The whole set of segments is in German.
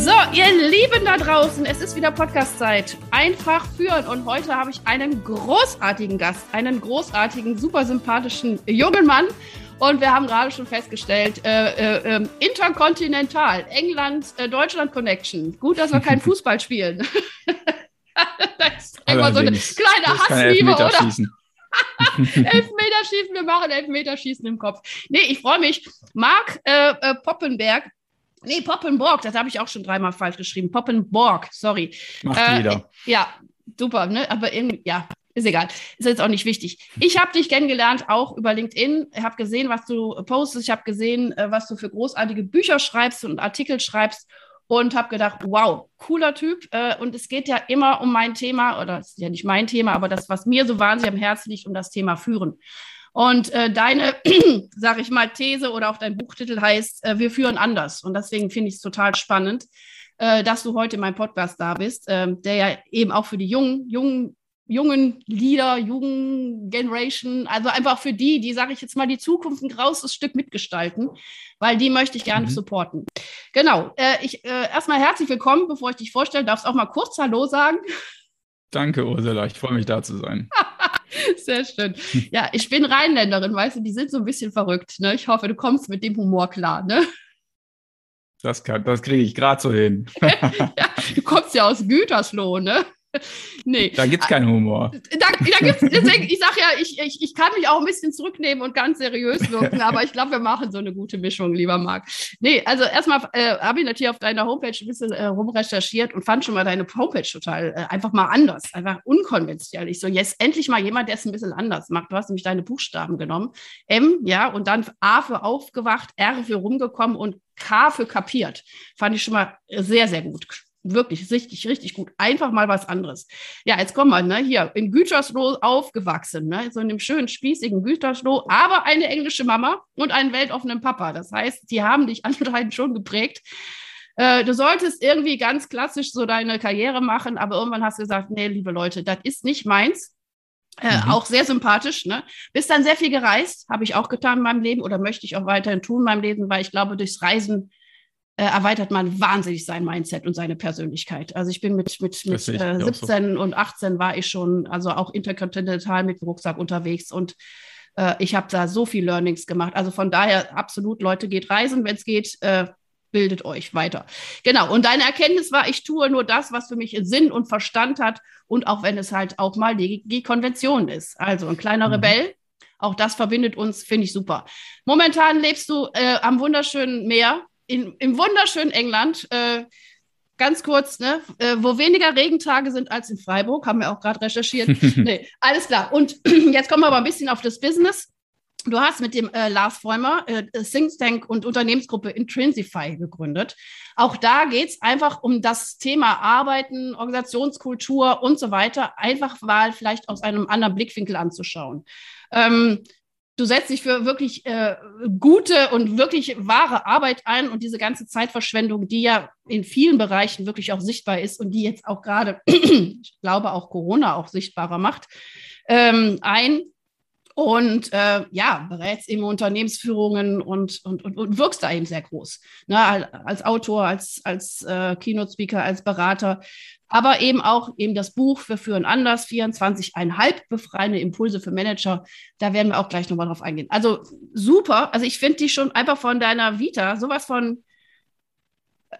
So, ihr Lieben da draußen, es ist wieder Podcast-Zeit. Einfach führen. Und heute habe ich einen großartigen Gast, einen großartigen, super sympathischen jungen Mann. Und wir haben gerade schon festgestellt, äh, äh, ähm, interkontinental, England, äh, Deutschland Connection. Gut, dass wir keinen Fußball spielen. das ist immer so eine kleine Hassliebe, oder? Elfmeterschießen, wir machen Elfmeterschießen im Kopf. Nee, ich freue mich. Marc äh, äh, Poppenberg Nee, Poppenborg, das habe ich auch schon dreimal falsch geschrieben. Poppenborg, sorry. Macht äh, jeder. Ja, super, ne? Aber irgendwie, ja, ist egal. Ist jetzt auch nicht wichtig. Ich habe dich kennengelernt, auch über LinkedIn. Ich habe gesehen, was du postest. Ich habe gesehen, äh, was du für großartige Bücher schreibst und Artikel schreibst und habe gedacht, wow, cooler Typ. Äh, und es geht ja immer um mein Thema, oder es ist ja nicht mein Thema, aber das, was mir so wahnsinnig am Herzen liegt, um das Thema Führen. Und äh, deine, sage ich mal, These oder auch dein Buchtitel heißt, äh, wir führen anders. Und deswegen finde ich es total spannend, äh, dass du heute in meinem Podcast da bist, ähm, der ja eben auch für die jungen, jungen, jungen Leader, jungen Generation, also einfach für die, die, sage ich jetzt mal, die Zukunft ein grauses Stück mitgestalten, weil die möchte ich gerne mhm. supporten. Genau. Äh, ich äh, erstmal herzlich willkommen, bevor ich dich vorstelle, darfst auch mal kurz Hallo sagen. Danke, Ursula. Ich freue mich, da zu sein. Sehr schön. Ja, ich bin Rheinländerin, weißt du, die sind so ein bisschen verrückt. Ne? Ich hoffe, du kommst mit dem Humor klar. Ne? Das, das kriege ich gerade so hin. ja, du kommst ja aus Gütersloh, ne? Nee. Da gibt es keinen Humor. Da, da gibt's, deswegen, ich sage ja, ich, ich, ich kann mich auch ein bisschen zurücknehmen und ganz seriös wirken, aber ich glaube, wir machen so eine gute Mischung, lieber Marc. Nee, also erstmal äh, habe ich natürlich auf deiner Homepage ein bisschen äh, rumrecherchiert und fand schon mal deine Homepage total äh, einfach mal anders, einfach unkonventionell. Ich so, jetzt endlich mal jemand, der es ein bisschen anders macht. Du hast nämlich deine Buchstaben genommen. M, ja, und dann A für aufgewacht, R für rumgekommen und K für kapiert. Fand ich schon mal sehr, sehr gut wirklich richtig, richtig gut. Einfach mal was anderes. Ja, jetzt kommen wir, ne, hier in Gütersloh aufgewachsen, ne, so in dem schönen, spießigen Gütersloh, aber eine englische Mama und einen weltoffenen Papa. Das heißt, die haben dich anscheinend schon geprägt. Äh, du solltest irgendwie ganz klassisch so deine Karriere machen, aber irgendwann hast du gesagt, nee, liebe Leute, das ist nicht meins. Äh, mhm. Auch sehr sympathisch, ne? Bist dann sehr viel gereist, habe ich auch getan in meinem Leben oder möchte ich auch weiterhin tun in meinem Leben, weil ich glaube, durchs Reisen äh, erweitert man wahnsinnig sein Mindset und seine Persönlichkeit. Also ich bin mit, mit, mit äh, 17 so. und 18 war ich schon, also auch interkontinental mit Rucksack unterwegs und äh, ich habe da so viel Learnings gemacht. Also von daher absolut, Leute, geht reisen, wenn es geht, äh, bildet euch weiter. Genau. Und deine Erkenntnis war, ich tue nur das, was für mich Sinn und Verstand hat und auch wenn es halt auch mal die, die Konvention ist. Also ein kleiner mhm. Rebell, auch das verbindet uns, finde ich super. Momentan lebst du äh, am wunderschönen Meer in, im wunderschönen England, äh, ganz kurz, ne, äh, wo weniger Regentage sind als in Freiburg, haben wir auch gerade recherchiert. nee, alles klar. Und jetzt kommen wir aber ein bisschen auf das Business. Du hast mit dem äh, Lars Fräumer äh, Think Tank und Unternehmensgruppe Intrinsify gegründet. Auch da geht es einfach um das Thema Arbeiten, Organisationskultur und so weiter, einfach mal vielleicht aus einem anderen Blickwinkel anzuschauen. Ähm, du setzt dich für wirklich äh, gute und wirklich wahre Arbeit ein und diese ganze Zeitverschwendung, die ja in vielen Bereichen wirklich auch sichtbar ist und die jetzt auch gerade, ich glaube, auch Corona auch sichtbarer macht, ähm, ein. Und äh, ja, berätst eben Unternehmensführungen und, und, und, und wirkst da eben sehr groß. Ne, als Autor, als, als äh, Keynote-Speaker, als Berater aber eben auch eben das Buch Wir führen anders, 24,5 befreiende Impulse für Manager. Da werden wir auch gleich nochmal drauf eingehen. Also super. Also ich finde die schon einfach von deiner Vita sowas von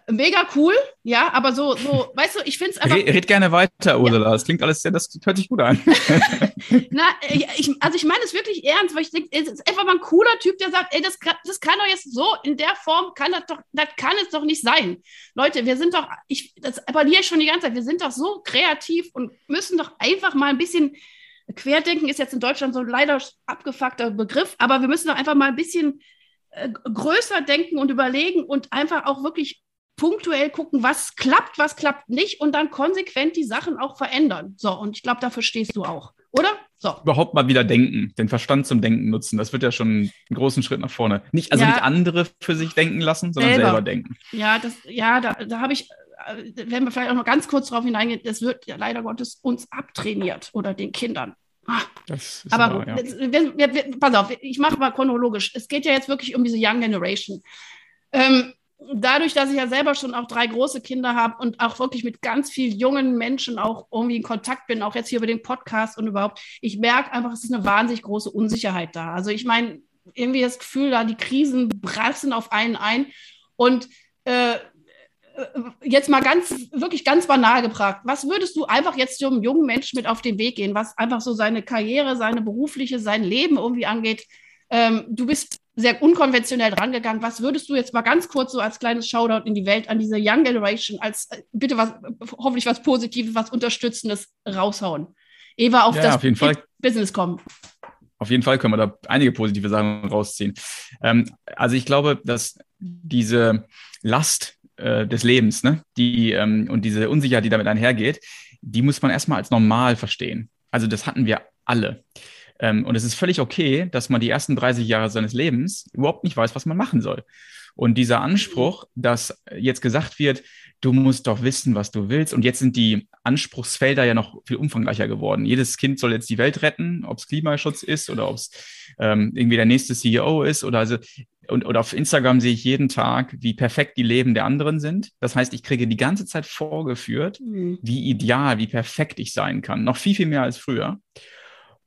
mega cool, ja, aber so, so, weißt du, ich finde es einfach. Red, red, gerne weiter, Ursula. Ja. Das klingt alles sehr, das hört sich gut an. Na, ich, also ich meine es wirklich ernst, weil ich denke, es ist einfach mal ein cooler Typ, der sagt, ey, das, das kann doch jetzt so in der Form, kann das doch, das kann es doch nicht sein. Leute, wir sind doch, ich, das appelliere ich schon die ganze Zeit, wir sind doch so kreativ und müssen doch einfach mal ein bisschen, Querdenken ist jetzt in Deutschland so ein leider abgefuckter Begriff, aber wir müssen doch einfach mal ein bisschen äh, größer denken und überlegen und einfach auch wirklich punktuell gucken, was klappt, was klappt nicht und dann konsequent die Sachen auch verändern. So, und ich glaube, dafür stehst du auch, oder? So. Überhaupt mal wieder denken, den Verstand zum Denken nutzen. Das wird ja schon einen großen Schritt nach vorne. Nicht, also ja. nicht andere für sich denken lassen, sondern selber, selber denken. Ja, das, ja, da, da habe ich, äh, wenn wir vielleicht auch noch ganz kurz darauf hineingehen, das wird ja leider Gottes uns abtrainiert oder den Kindern. Ah, aber wahr, ja. wir, wir, wir, pass auf, ich mache mal chronologisch. Es geht ja jetzt wirklich um diese Young Generation. Ähm, dadurch, dass ich ja selber schon auch drei große Kinder habe und auch wirklich mit ganz vielen jungen Menschen auch irgendwie in Kontakt bin, auch jetzt hier über den Podcast und überhaupt, ich merke einfach, es ist eine wahnsinnig große Unsicherheit da. Also ich meine, irgendwie das Gefühl, da die Krisen brassen auf einen ein und äh, jetzt mal ganz, wirklich ganz banal gefragt, was würdest du einfach jetzt einem jungen Menschen mit auf den Weg gehen, was einfach so seine Karriere, seine berufliche, sein Leben irgendwie angeht? Ähm, du bist sehr unkonventionell drangegangen. Was würdest du jetzt mal ganz kurz so als kleines Shoutout in die Welt an diese Young Generation als äh, bitte was, hoffentlich was Positives, was Unterstützendes raushauen? Eva, auf ja, das auf Business kommen. Auf jeden Fall können wir da einige positive Sachen rausziehen. Ähm, also ich glaube, dass diese Last äh, des Lebens, ne, die ähm, und diese Unsicherheit, die damit einhergeht, die muss man erstmal als normal verstehen. Also das hatten wir alle. Ähm, und es ist völlig okay, dass man die ersten 30 Jahre seines Lebens überhaupt nicht weiß, was man machen soll. Und dieser Anspruch, dass jetzt gesagt wird, du musst doch wissen, was du willst. Und jetzt sind die Anspruchsfelder ja noch viel umfangreicher geworden. Jedes Kind soll jetzt die Welt retten, ob es Klimaschutz ist oder ob es ähm, irgendwie der nächste CEO ist oder also und, und auf Instagram sehe ich jeden Tag, wie perfekt die Leben der anderen sind. Das heißt, ich kriege die ganze Zeit vorgeführt, mhm. wie ideal, wie perfekt ich sein kann. Noch viel, viel mehr als früher.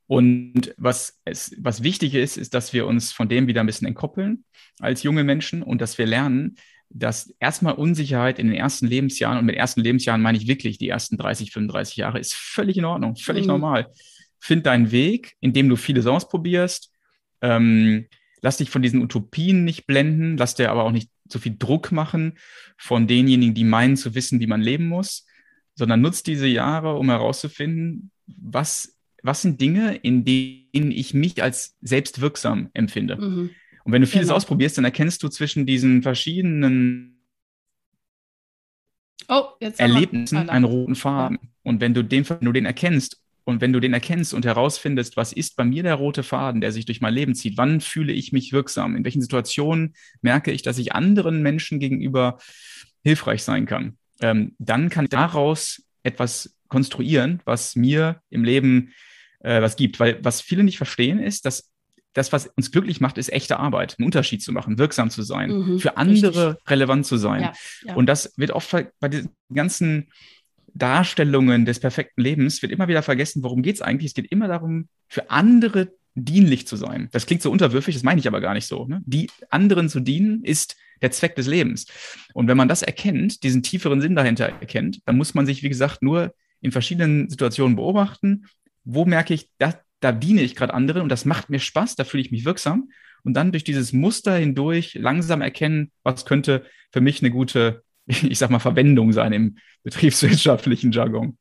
Und was, es, was wichtig ist, ist, dass wir uns von dem wieder ein bisschen entkoppeln als junge Menschen und dass wir lernen, dass erstmal Unsicherheit in den ersten Lebensjahren, und mit ersten Lebensjahren meine ich wirklich die ersten 30, 35 Jahre, ist völlig in Ordnung, völlig mhm. normal. Find deinen Weg, indem du vieles ausprobierst. Ähm, lass dich von diesen Utopien nicht blenden, lass dir aber auch nicht so viel Druck machen von denjenigen, die meinen zu wissen, wie man leben muss, sondern nutzt diese Jahre, um herauszufinden, was was sind Dinge, in denen ich mich als selbstwirksam empfinde? Mhm. Und wenn du vieles genau. ausprobierst, dann erkennst du zwischen diesen verschiedenen oh, Erlebnissen einen roten Faden. Ja. Und wenn du, den, wenn du den erkennst und wenn du den erkennst und herausfindest, was ist bei mir der rote Faden, der sich durch mein Leben zieht, wann fühle ich mich wirksam, in welchen Situationen merke ich, dass ich anderen Menschen gegenüber hilfreich sein kann, ähm, dann kann ich daraus etwas konstruieren, was mir im Leben äh, was gibt. Weil was viele nicht verstehen ist, dass das, was uns glücklich macht, ist echte Arbeit, einen Unterschied zu machen, wirksam zu sein, mhm, für andere richtig. relevant zu sein. Ja, ja. Und das wird oft bei diesen ganzen Darstellungen des perfekten Lebens, wird immer wieder vergessen, worum geht es eigentlich? Es geht immer darum, für andere dienlich zu sein. Das klingt so unterwürfig, das meine ich aber gar nicht so. Ne? Die anderen zu dienen ist der Zweck des Lebens. Und wenn man das erkennt, diesen tieferen Sinn dahinter erkennt, dann muss man sich, wie gesagt, nur in verschiedenen Situationen beobachten wo merke ich, da, da diene ich gerade anderen und das macht mir Spaß, da fühle ich mich wirksam. Und dann durch dieses Muster hindurch langsam erkennen, was könnte für mich eine gute, ich sag mal, Verwendung sein im betriebswirtschaftlichen Jargon.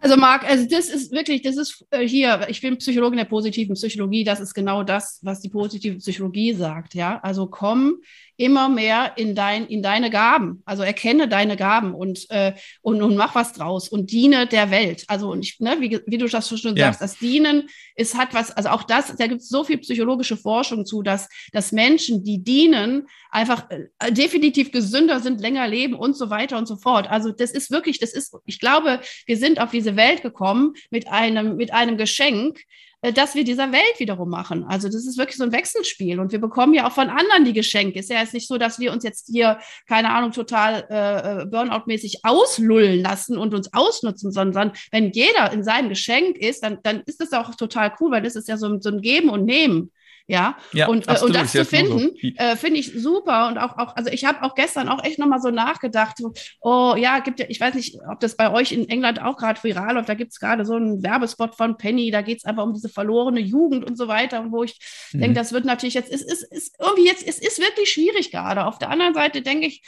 Also Marc, also das ist wirklich, das ist äh, hier, ich bin Psychologin der positiven Psychologie, das ist genau das, was die positive Psychologie sagt, ja. Also komm immer mehr in, dein, in deine Gaben. Also erkenne deine Gaben und, äh, und, und mach was draus und diene der Welt. Also und ich, ne, wie, wie du das schon ja. sagst, das Dienen ist, hat was, also auch das, da gibt es so viel psychologische Forschung zu, dass, dass Menschen, die dienen, einfach äh, definitiv gesünder sind, länger leben und so weiter und so fort. Also das ist wirklich, das ist, ich glaube, wir sind auf diese Welt gekommen mit einem, mit einem Geschenk, dass wir dieser Welt wiederum machen. Also das ist wirklich so ein Wechselspiel und wir bekommen ja auch von anderen die Geschenke. Ist ja jetzt nicht so, dass wir uns jetzt hier, keine Ahnung, total äh, äh, Burnout-mäßig auslullen lassen und uns ausnutzen, sondern wenn jeder in seinem Geschenk ist, dann, dann ist das auch total cool, weil das ist ja so, so ein Geben und Nehmen. Ja, ja und, absolut, und das zu finden, so. äh, finde ich super. Und auch, auch also ich habe auch gestern auch echt nochmal so nachgedacht, so, oh ja, gibt ja, ich weiß nicht, ob das bei euch in England auch gerade viral läuft, da gibt es gerade so einen Werbespot von Penny, da geht es einfach um diese verlorene Jugend und so weiter. Und wo ich mhm. denke, das wird natürlich jetzt, es ist, ist irgendwie jetzt, es ist wirklich schwierig gerade. Auf der anderen Seite denke ich,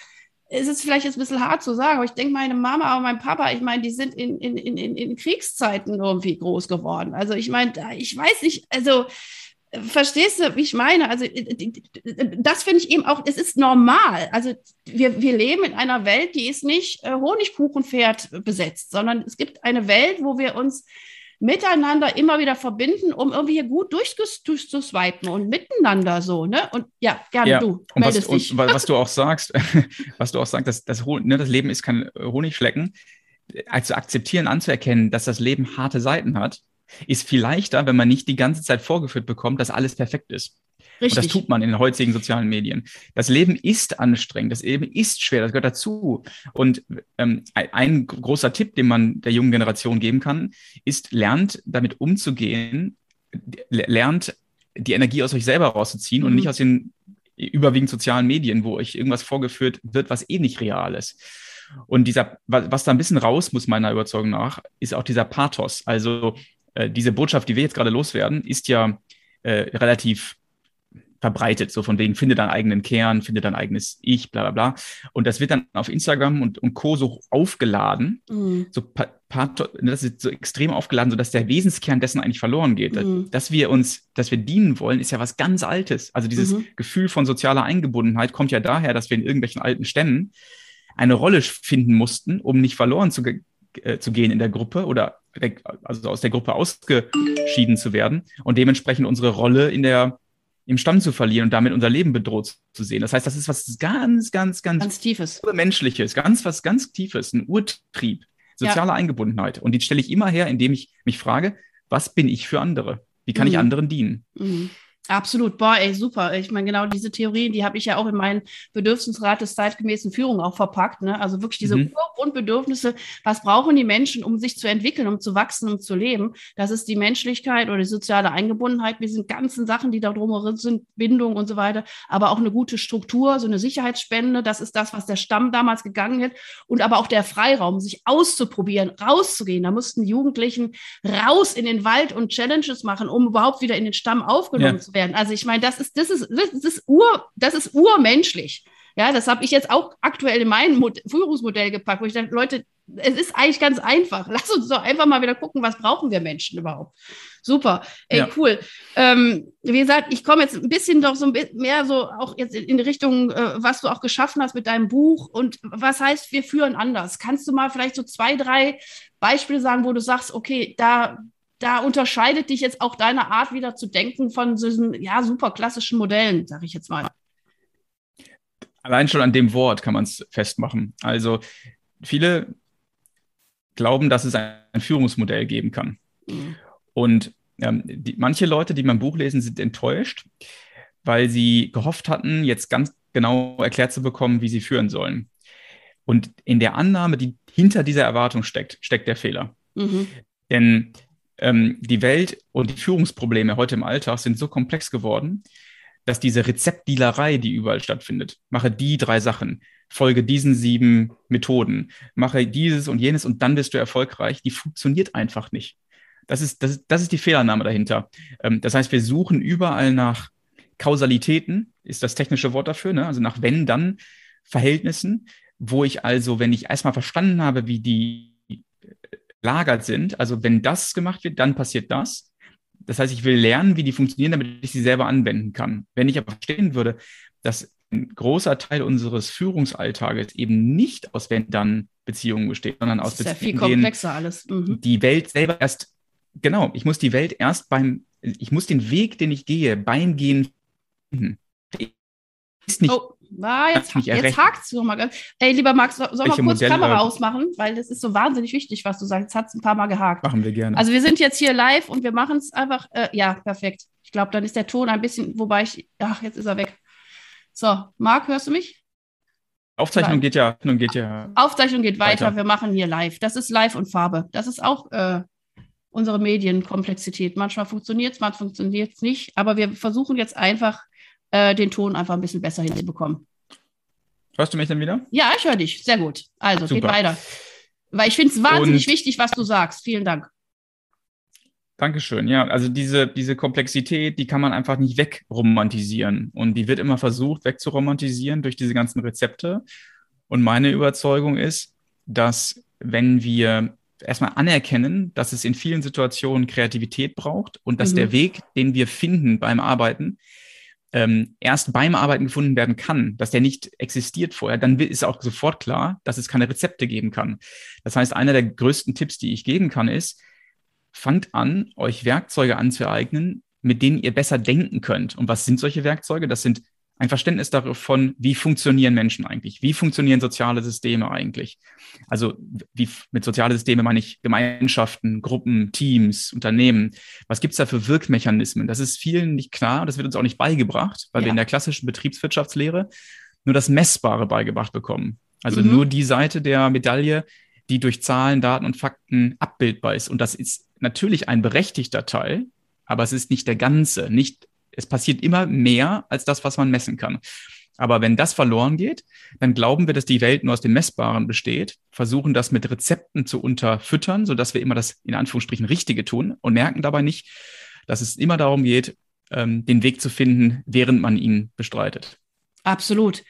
ist es vielleicht jetzt ein bisschen hart zu sagen, aber ich denke, meine Mama und mein Papa, ich meine, die sind in, in, in, in Kriegszeiten irgendwie groß geworden. Also ich meine, ich weiß nicht, also verstehst du, wie ich meine? Also äh, das finde ich eben auch, es ist normal. Also wir, wir leben in einer Welt, die ist nicht äh, Honigkuchenpferd besetzt, sondern es gibt eine Welt, wo wir uns miteinander immer wieder verbinden, um irgendwie hier gut durchzuswipen und miteinander so, ne? Und ja, gerne ja, du. Und was, dich. Und was du auch sagst, was du auch sagst, das, das, ne, das Leben ist kein Honigschlecken. Also akzeptieren, anzuerkennen, dass das Leben harte Seiten hat, ist viel leichter, wenn man nicht die ganze Zeit vorgeführt bekommt, dass alles perfekt ist. Richtig. Und das tut man in den heutigen sozialen Medien. Das Leben ist anstrengend, das Leben ist schwer, das gehört dazu. Und ähm, ein großer Tipp, den man der jungen Generation geben kann, ist, lernt damit umzugehen, lernt die Energie aus euch selber rauszuziehen mhm. und nicht aus den überwiegend sozialen Medien, wo euch irgendwas vorgeführt wird, was eh nicht real ist. Und dieser, was da ein bisschen raus muss, meiner Überzeugung nach, ist auch dieser Pathos. Also äh, diese Botschaft, die wir jetzt gerade loswerden, ist ja äh, relativ verbreitet, so von wegen, finde deinen eigenen Kern, finde dein eigenes Ich, bla bla bla. Und das wird dann auf Instagram und, und Co. so aufgeladen, mhm. so das ist so extrem aufgeladen, sodass der Wesenskern dessen eigentlich verloren geht. Mhm. Dass wir uns, dass wir dienen wollen, ist ja was ganz Altes. Also dieses mhm. Gefühl von sozialer Eingebundenheit kommt ja daher, dass wir in irgendwelchen alten Stämmen eine Rolle finden mussten, um nicht verloren zu, äh, zu gehen in der Gruppe oder also aus der Gruppe ausgeschieden zu werden und dementsprechend unsere Rolle in der im Stamm zu verlieren und damit unser Leben bedroht zu sehen. Das heißt, das ist was ganz, ganz, ganz, ganz tiefes, menschliches, ganz was ganz tiefes, ein Urtrieb, soziale ja. Eingebundenheit. Und die stelle ich immer her, indem ich mich frage, was bin ich für andere? Wie kann mhm. ich anderen dienen? Mhm. Absolut, boah, ey, super. Ich meine, genau diese Theorien, die habe ich ja auch in meinen Bedürfnisrat des zeitgemäßen Führung auch verpackt. Ne? Also wirklich diese mhm. Grundbedürfnisse, was brauchen die Menschen, um sich zu entwickeln, um zu wachsen, um zu leben? Das ist die Menschlichkeit oder die soziale Eingebundenheit, mit diesen ganzen Sachen, die da drumherum sind, Bindung und so weiter, aber auch eine gute Struktur, so eine Sicherheitsspende, das ist das, was der Stamm damals gegangen ist. Und aber auch der Freiraum, sich auszuprobieren, rauszugehen. Da mussten Jugendlichen raus in den Wald und Challenges machen, um überhaupt wieder in den Stamm aufgenommen ja. zu werden werden. Also ich meine, das ist, das ist, das ist ur, das ist urmenschlich. Ja, das habe ich jetzt auch aktuell in mein Mod Führungsmodell gepackt, wo ich dachte, Leute, es ist eigentlich ganz einfach. Lass uns doch einfach mal wieder gucken, was brauchen wir Menschen überhaupt. Super, ey, ja. cool. Ähm, wie gesagt, ich komme jetzt ein bisschen doch so ein bisschen mehr so auch jetzt in, in Richtung, äh, was du auch geschaffen hast mit deinem Buch und was heißt, wir führen anders. Kannst du mal vielleicht so zwei, drei Beispiele sagen, wo du sagst, okay, da da unterscheidet dich jetzt auch deine Art wieder zu denken von diesen ja super klassischen Modellen, sage ich jetzt mal. Allein schon an dem Wort kann man es festmachen. Also viele glauben, dass es ein Führungsmodell geben kann. Mhm. Und ähm, die, manche Leute, die mein Buch lesen, sind enttäuscht, weil sie gehofft hatten, jetzt ganz genau erklärt zu bekommen, wie sie führen sollen. Und in der Annahme, die hinter dieser Erwartung steckt, steckt der Fehler. Mhm. Denn ähm, die Welt und die Führungsprobleme heute im Alltag sind so komplex geworden, dass diese Rezeptdealerei, die überall stattfindet, mache die drei Sachen, folge diesen sieben Methoden, mache dieses und jenes und dann bist du erfolgreich, die funktioniert einfach nicht. Das ist, das das ist die Fehlannahme dahinter. Ähm, das heißt, wir suchen überall nach Kausalitäten, ist das technische Wort dafür, ne? also nach Wenn-Dann-Verhältnissen, wo ich also, wenn ich erstmal verstanden habe, wie die gelagert sind. Also wenn das gemacht wird, dann passiert das. Das heißt, ich will lernen, wie die funktionieren, damit ich sie selber anwenden kann. Wenn ich aber verstehen würde, dass ein großer Teil unseres Führungsalltages eben nicht aus Wenn-Dann-Beziehungen besteht, sondern aus Beziehungen, ja viel komplexer alles. Mhm. die Welt selber erst, genau, ich muss die Welt erst beim, ich muss den Weg, den ich gehe, beim Gehen finden. Ist nicht oh. Ah, jetzt, jetzt hakt es nochmal ganz. Ey, lieber Max, sollen wir kurz Modelle, Kamera ausmachen? Weil das ist so wahnsinnig wichtig, was du sagst. Jetzt hat es ein paar Mal gehakt. Machen wir gerne. Also wir sind jetzt hier live und wir machen es einfach. Äh, ja, perfekt. Ich glaube, dann ist der Ton ein bisschen, wobei ich. Ach, jetzt ist er weg. So, Marc, hörst du mich? Aufzeichnung Nein. geht ja, geht ja. Aufzeichnung geht weiter. weiter. Wir machen hier live. Das ist live und Farbe. Das ist auch äh, unsere Medienkomplexität. Manchmal funktioniert es, manchmal funktioniert es nicht. Aber wir versuchen jetzt einfach äh, den Ton einfach ein bisschen besser hinzubekommen. Hörst du mich denn wieder? Ja, ich höre dich. Sehr gut. Also, Super. geht weiter. Weil ich finde es wahnsinnig Und wichtig, was du sagst. Vielen Dank. Dankeschön. Ja, also diese, diese Komplexität, die kann man einfach nicht wegromantisieren. Und die wird immer versucht wegzuromantisieren durch diese ganzen Rezepte. Und meine Überzeugung ist, dass wenn wir erstmal anerkennen, dass es in vielen Situationen Kreativität braucht und dass Mhm. der Weg, den wir finden beim Arbeiten, ähm, erst beim Arbeiten gefunden werden kann, dass der nicht existiert vorher, dann ist auch sofort klar, dass es keine Rezepte geben kann. Das heißt, einer der größten Tipps, die ich geben kann, ist, fangt an, euch Werkzeuge anzueignen, mit denen ihr besser denken könnt. Und was sind solche Werkzeuge? Das sind ein Verständnis davon, wie funktionieren Menschen eigentlich? Wie funktionieren soziale Systeme eigentlich? Also wie mit soziale Systeme meine ich Gemeinschaften, Gruppen, Teams, Unternehmen. Was gibt's da für Wirkmechanismen? Das ist vielen nicht klar das wird uns auch nicht beigebracht, weil wir Ja. in der klassischen Betriebswirtschaftslehre nur das Messbare beigebracht bekommen. Also Mhm. nur die Seite der Medaille, die durch Zahlen, Daten und Fakten abbildbar ist. Und das ist natürlich ein berechtigter Teil, aber es ist nicht der ganze. Nicht, es passiert immer mehr als das, was man messen kann. Aber wenn das verloren geht, dann glauben wir, dass die Welt nur aus dem Messbaren besteht, versuchen das mit Rezepten zu unterfüttern, sodass wir immer das in Anführungsstrichen Richtige tun und merken dabei nicht, dass es immer darum geht, ähm, den Weg zu finden, während man ihn bestreitet. Absolut.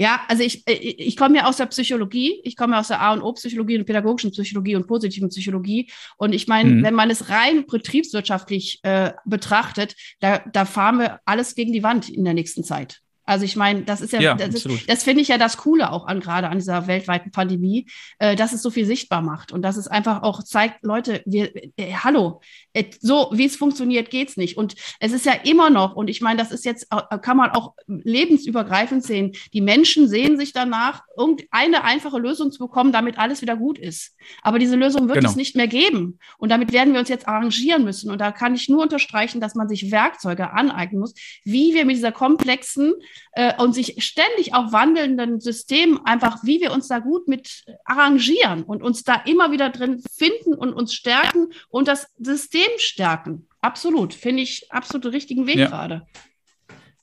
Ja, also ich, ich, ich komme ja aus der Psychologie, ich komme ja aus der A und O-Psychologie und pädagogischen Psychologie und positiven Psychologie. Und ich meine, Mhm. wenn man es rein betriebswirtschaftlich äh, betrachtet, da, da fahren wir alles gegen die Wand in der nächsten Zeit. Also ich meine, das ist ja, Ja, das, das finde ich ja das Coole auch an gerade an dieser weltweiten Pandemie, äh, dass es so viel sichtbar macht und dass es einfach auch zeigt, Leute, wir, äh, hallo, äh, so wie es funktioniert, geht's nicht. Und es ist ja immer noch, und ich meine, das ist jetzt, äh, kann man auch lebensübergreifend sehen. Die Menschen sehen sich danach, irgendeine einfache Lösung zu bekommen, damit alles wieder gut ist. Aber diese Lösung wird Genau. es nicht mehr geben. Und damit werden wir uns jetzt arrangieren müssen. Und da kann ich nur unterstreichen, dass man sich Werkzeuge aneignen muss, wie wir mit dieser komplexen äh, und sich ständig auch wandelnden System einfach, wie wir uns da gut mit arrangieren und uns da immer wieder drin finden und uns stärken und das System stärken. Absolut, finde ich absolut den richtigen Weg Ja. gerade.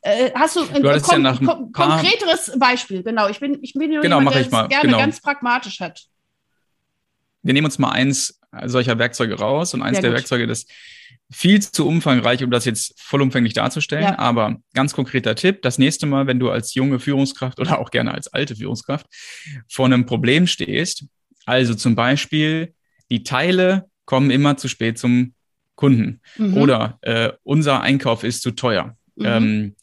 Äh, hast du ein Du ja ein kon paar- konkreteres Beispiel? Genau, ich bin, ich bin Genau, jemand, der ich mal, gerne genau. ganz pragmatisch hat. Wir nehmen uns mal eins solcher Werkzeuge raus und eins Sehr der gut. Werkzeuge, das viel zu umfangreich, um das jetzt vollumfänglich darzustellen. Ja. Aber ganz konkreter Tipp, das nächste Mal, wenn du als junge Führungskraft oder auch gerne als alte Führungskraft vor einem Problem stehst, also zum Beispiel, die Teile kommen immer zu spät zum Kunden Mhm. oder äh, unser Einkauf ist zu teuer. Mhm. Ähm,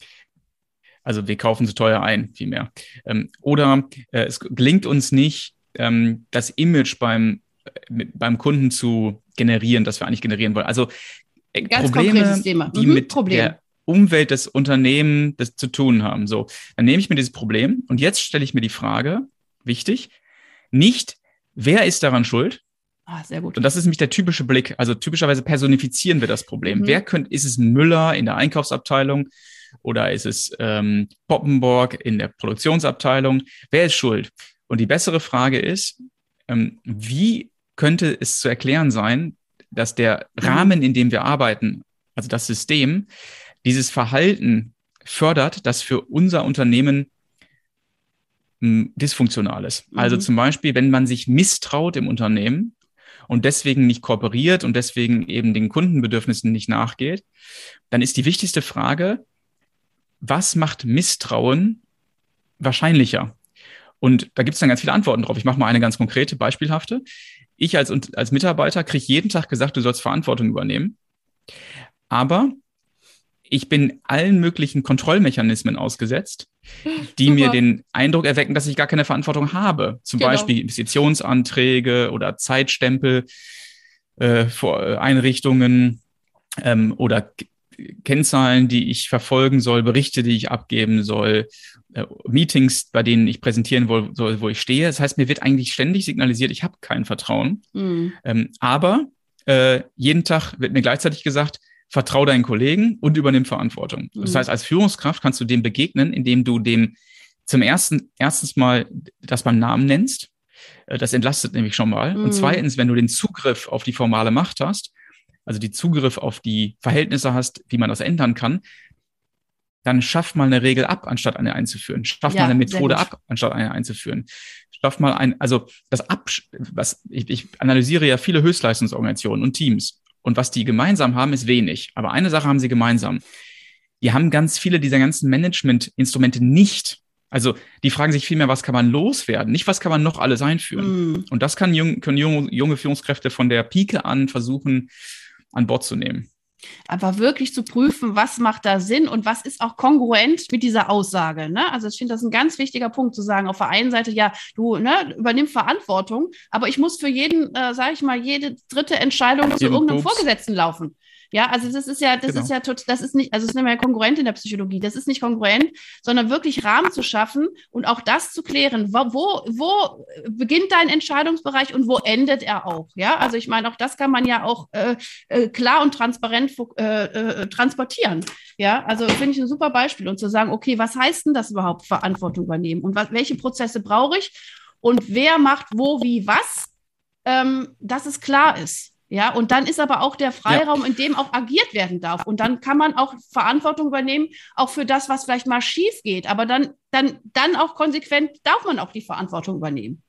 also wir kaufen zu teuer ein, vielmehr. Ähm, oder äh, es gelingt uns nicht, ähm, das Image beim, mit, beim Kunden zu generieren, das wir eigentlich generieren wollen. Also äh, Ganz Probleme, konkretes Thema. die Mhm, mit Problem. der Umwelt des Unternehmens das zu tun haben. So, dann nehme ich mir dieses Problem und jetzt stelle ich mir die Frage, wichtig, nicht, wer ist daran schuld, Ah, sehr gut. und das ist nämlich der typische Blick. Also typischerweise personifizieren wir das Problem. Mhm. Wer könnte, ist es Müller in der Einkaufsabteilung oder ist es ähm, Poppenborg in der Produktionsabteilung? Wer ist schuld? Und die bessere Frage ist, ähm, wie könnte es zu erklären sein, dass der Mhm. Rahmen, in dem wir arbeiten, also das System, dieses Verhalten fördert, das für unser Unternehmen mh, dysfunktional ist. Also Mhm. zum Beispiel, wenn man sich misstraut im Unternehmen und deswegen nicht kooperiert und deswegen eben den Kundenbedürfnissen nicht nachgeht, dann ist die wichtigste Frage, was macht Misstrauen wahrscheinlicher? Und da gibt es dann ganz viele Antworten drauf. Ich mache mal eine ganz konkrete, beispielhafte. Ich als, als Mitarbeiter kriege jeden Tag gesagt, du sollst Verantwortung übernehmen. Aber ich bin allen möglichen Kontrollmechanismen ausgesetzt, die Super. mir den Eindruck erwecken, dass ich gar keine Verantwortung habe. Zum Genau. Beispiel Investitionsanträge oder Zeitstempel äh, vor äh, Einrichtungen ähm, oder Kennzahlen, die ich verfolgen soll, Berichte, die ich abgeben soll, äh, Meetings, bei denen ich präsentieren soll, wo ich stehe. Das heißt, mir wird eigentlich ständig signalisiert, ich habe kein Vertrauen. Mhm. Ähm, aber äh, jeden Tag wird mir gleichzeitig gesagt, vertrau deinen Kollegen und übernimm Verantwortung. Das Mhm. heißt, als Führungskraft kannst du dem begegnen, indem du dem zum ersten, erstens mal das beim Namen nennst. Äh, Das entlastet nämlich schon mal. Mhm. Und zweitens, wenn du den Zugriff auf die formale Macht hast, also die Zugriff auf die Verhältnisse hast, wie man das ändern kann, dann schaff mal eine Regel ab, anstatt eine einzuführen. Schaff Ja, mal eine Methode ab, anstatt eine einzuführen. Schaff mal ein, also das ab, was ich, ich analysiere ja viele Höchstleistungsorganisationen und Teams. Und was die gemeinsam haben, ist wenig. Aber eine Sache haben sie gemeinsam. Die haben ganz viele dieser ganzen Management-Instrumente nicht. Also die fragen sich vielmehr, was kann man loswerden, nicht was kann man noch alles einführen. Mm. Und das kann jung, können junge, junge Führungskräfte von der Pike an versuchen, an Bord zu nehmen. Aber wirklich zu prüfen, was macht da Sinn und was ist auch kongruent mit dieser Aussage. Ne? Also ich finde das ein ganz wichtiger Punkt zu sagen, auf der einen Seite, ja, du ne, übernimm Verantwortung, aber ich muss für jeden, äh, sage ich mal, jede dritte Entscheidung zu irgendeinem Pups. Vorgesetzten laufen. Ja, also das ist ja, das genau. ist ja das ist nicht, also es ist nicht mehr kongruent in der Psychologie. Das ist nicht kongruent, sondern wirklich Rahmen zu schaffen und auch das zu klären. Wo, wo, wo beginnt dein Entscheidungsbereich und wo endet er auch? Ja, also ich meine, auch das kann man ja auch äh, äh klar und transparent äh, äh, transportieren. Ja, also finde ich ein super Beispiel und zu sagen, okay, was heißt denn das überhaupt, Verantwortung übernehmen und was, welche Prozesse brauche ich und wer macht wo, wie, was, ähm, dass es klar ist. Ja, und dann ist aber auch der Freiraum, ja. in dem auch agiert werden darf. Und dann kann man auch Verantwortung übernehmen, auch für das, was vielleicht mal schief geht. Aber dann, dann, dann auch konsequent darf man auch die Verantwortung übernehmen.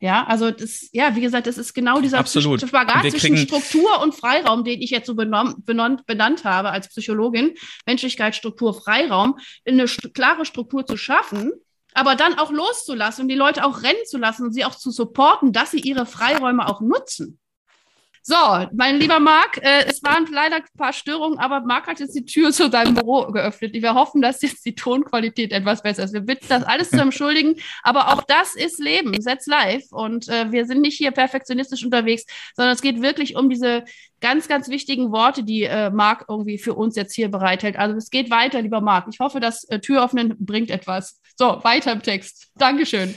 Ja, also das, ja, wie gesagt, das ist genau dieser Absolut. Spagat zwischen Struktur und Freiraum, den ich jetzt so benannt, benannt habe als Psychologin. Menschlichkeit, Struktur, Freiraum, eine st klare Struktur zu schaffen, aber dann auch loszulassen und die Leute auch rennen zu lassen und sie auch zu supporten, dass sie ihre Freiräume auch nutzen. So, mein lieber Marc, äh, es waren leider ein paar Störungen, aber Marc hat jetzt die Tür zu deinem Büro geöffnet. Wir hoffen, dass jetzt die Tonqualität etwas besser ist. Wir bitten das alles zu entschuldigen, aber auch das ist Leben, Setz live. Und äh, wir sind nicht hier perfektionistisch unterwegs, sondern es geht wirklich um diese ganz, ganz wichtigen Worte, die äh, Marc irgendwie für uns jetzt hier bereithält. Also es geht weiter, lieber Marc. Ich hoffe, das äh, Türöffnen bringt etwas. So, weiter im Text. Dankeschön.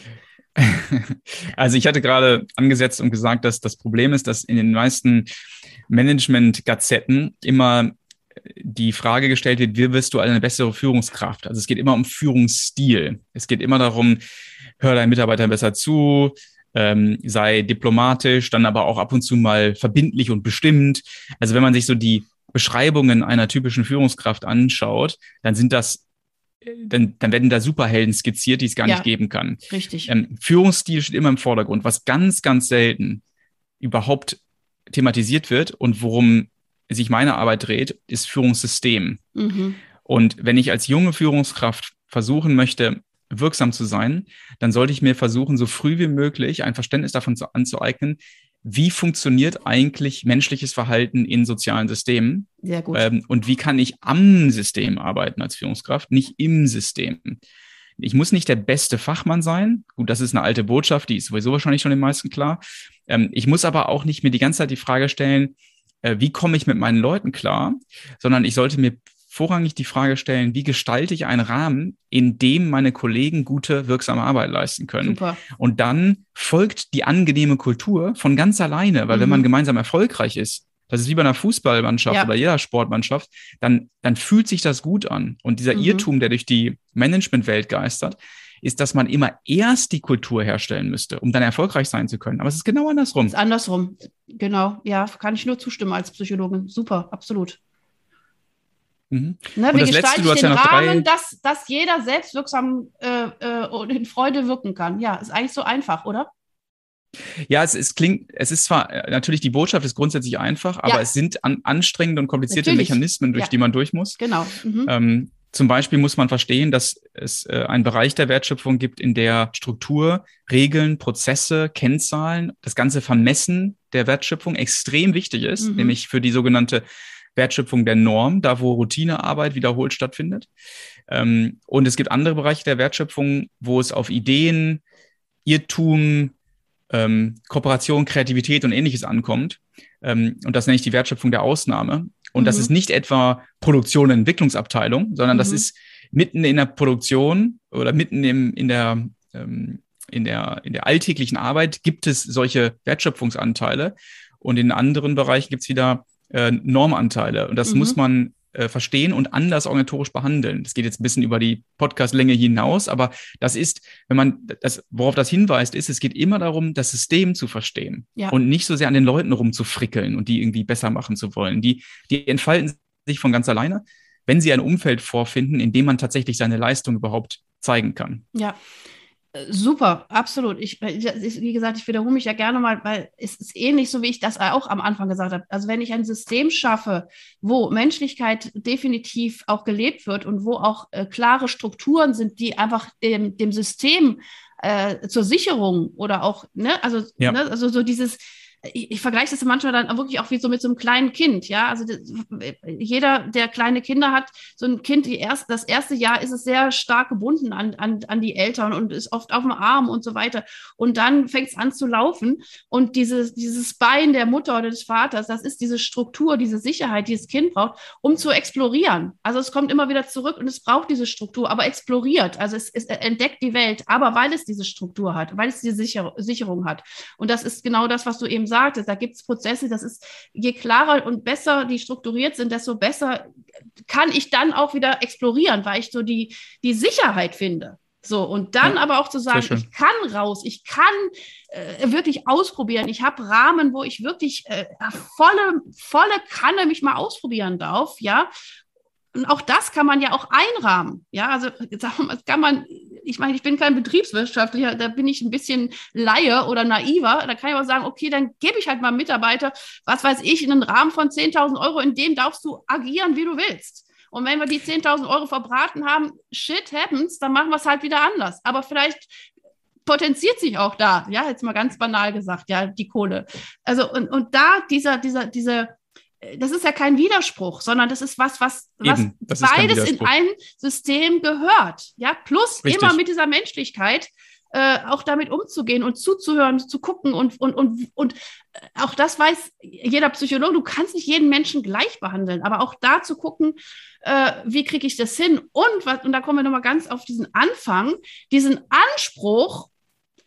Also ich hatte gerade angesetzt und gesagt, dass das Problem ist, dass in den meisten Management-Gazetten immer die Frage gestellt wird, wie wirst du eine bessere Führungskraft? Also es geht immer um Führungsstil. Es geht immer darum, hör deinen Mitarbeitern besser zu, ähm, sei diplomatisch, dann aber auch ab und zu mal verbindlich und bestimmt. Also wenn man sich so die Beschreibungen einer typischen Führungskraft anschaut, dann sind das dann, dann werden da Superhelden skizziert, die es gar ja, nicht geben kann. Richtig. Ähm, Führungsstil steht immer im Vordergrund, was ganz, ganz selten überhaupt thematisiert wird und worum sich meine Arbeit dreht, ist Führungssystem. Mhm. Und wenn ich als junge Führungskraft versuchen möchte, wirksam zu sein, dann sollte ich mir versuchen, so früh wie möglich ein Verständnis davon zu, anzueignen, wie funktioniert eigentlich menschliches Verhalten in sozialen Systemen? Sehr gut. Ähm, und wie kann ich am System arbeiten als Führungskraft, nicht im System? Ich muss nicht der beste Fachmann sein. Gut, das ist eine alte Botschaft, die ist sowieso wahrscheinlich schon den meisten klar. Ähm, ich muss aber auch nicht mir die ganze Zeit die Frage stellen, äh, wie komme ich mit meinen Leuten klar, sondern ich sollte mir vorrangig die Frage stellen, wie gestalte ich einen Rahmen, in dem meine Kollegen gute, wirksame Arbeit leisten können. Super. Und dann folgt die angenehme Kultur von ganz alleine, weil mhm. wenn man gemeinsam erfolgreich ist, das ist wie bei einer Fußballmannschaft ja. oder jeder Sportmannschaft, dann, dann fühlt sich das gut an. Und dieser mhm. Irrtum, der durch die Managementwelt geistert, ist, dass man immer erst die Kultur herstellen müsste, um dann erfolgreich sein zu können. Aber es ist genau andersrum. Es ist andersrum. Genau. Ja, kann ich nur zustimmen als Psychologin. Super, absolut. Mhm. Ne, wie gestalte ich den ja Rahmen, dass, dass jeder selbstwirksam äh, äh, und in Freude wirken kann? Ja, ist eigentlich so einfach, oder? Ja, es, es klingt, es ist zwar äh, natürlich die Botschaft ist grundsätzlich einfach, aber ja. es sind an, anstrengende und komplizierte natürlich. Mechanismen, durch ja. die man durch muss. Genau. Mhm. Ähm, zum Beispiel muss man verstehen, dass es äh, einen Bereich der Wertschöpfung gibt, in der Struktur, Regeln, Prozesse, Kennzahlen, das ganze Vermessen der Wertschöpfung extrem wichtig ist, mhm. nämlich für die sogenannte Wertschöpfung der Norm, da wo Routinearbeit wiederholt stattfindet. Ähm, und es gibt andere Bereiche der Wertschöpfung, wo es auf Ideen, Irrtum, ähm, Kooperation, Kreativität und ähnliches ankommt. Ähm, und das nenne ich die Wertschöpfung der Ausnahme. Und mhm. das ist nicht etwa Produktion und Entwicklungsabteilung, sondern mhm. das ist mitten in der Produktion oder mitten im, in der in der, in der alltäglichen Arbeit gibt es solche Wertschöpfungsanteile und in anderen Bereichen gibt es wieder äh, Normanteile. Und das mhm. muss man äh, verstehen und anders organisatorisch behandeln. Das geht jetzt ein bisschen über die Podcastlänge hinaus, aber das ist, wenn man das, worauf das hinweist, ist, es geht immer darum, das System zu verstehen ja. und nicht so sehr an den Leuten rumzufrickeln und die irgendwie besser machen zu wollen. Die, die entfalten sich von ganz alleine, wenn sie ein Umfeld vorfinden, in dem man tatsächlich seine Leistung überhaupt zeigen kann. Ja. Super, absolut. Ich, wie gesagt, ich wiederhole mich ja gerne mal, weil es ist ähnlich so, wie ich das auch am Anfang gesagt habe. Also wenn ich ein System schaffe, wo Menschlichkeit definitiv auch gelebt wird und wo auch äh, klare Strukturen sind, die einfach dem, dem System äh, zur Sicherung oder auch, ne, also, ja. ne, also so dieses, ich, ich vergleiche das manchmal dann wirklich auch wie so mit so einem kleinen Kind, ja. Also das, jeder, der kleine Kinder hat, so ein Kind, erst, das erste Jahr ist es sehr stark gebunden an, an, an die Eltern und ist oft auf dem Arm und so weiter. Und dann fängt es an zu laufen und dieses, dieses Bein der Mutter oder des Vaters, das ist diese Struktur, diese Sicherheit, die das Kind braucht, um zu explorieren. Also es kommt immer wieder zurück und es braucht diese Struktur, aber exploriert. Also es, es entdeckt die Welt, aber weil es diese Struktur hat, weil es diese Sicher Sicherung hat. Und das ist genau das, was du eben sagtest, da gibt es Prozesse, das ist, je klarer und besser die strukturiert sind, desto besser kann ich dann auch wieder explorieren, weil ich so die, die Sicherheit finde. So, und dann ja, aber auch zu sagen, ich kann raus, ich kann äh, wirklich ausprobieren. Ich habe Rahmen, wo ich wirklich äh, volle, volle Kanne mich mal ausprobieren darf, ja. Und auch das kann man ja auch einrahmen. Ja, also mal, kann man, ich meine, ich bin kein Betriebswirtschaftlicher, da bin ich ein bisschen Laie oder naiver. Da kann ich auch sagen, okay, dann gebe ich halt mal Mitarbeiter, was weiß ich, in einen Rahmen von 10.000 Euro, in dem darfst du agieren, wie du willst. Und wenn wir die 10.000 Euro verbraten haben, shit happens, dann machen wir es halt wieder anders. Aber vielleicht potenziert sich auch da, ja, jetzt mal ganz banal gesagt, ja, die Kohle. Also, und, und da dieser, dieser, diese, das ist ja kein Widerspruch, sondern das ist was, was, Eben, was beides in ein System gehört. Ja, plus Richtig. immer mit dieser Menschlichkeit äh, auch damit umzugehen und zuzuhören, zu gucken und, und, und, und auch das weiß jeder Psychologe, du kannst nicht jeden Menschen gleich behandeln, aber auch da zu gucken, äh, wie kriege ich das hin und was, und da kommen wir nochmal ganz auf diesen Anfang, diesen Anspruch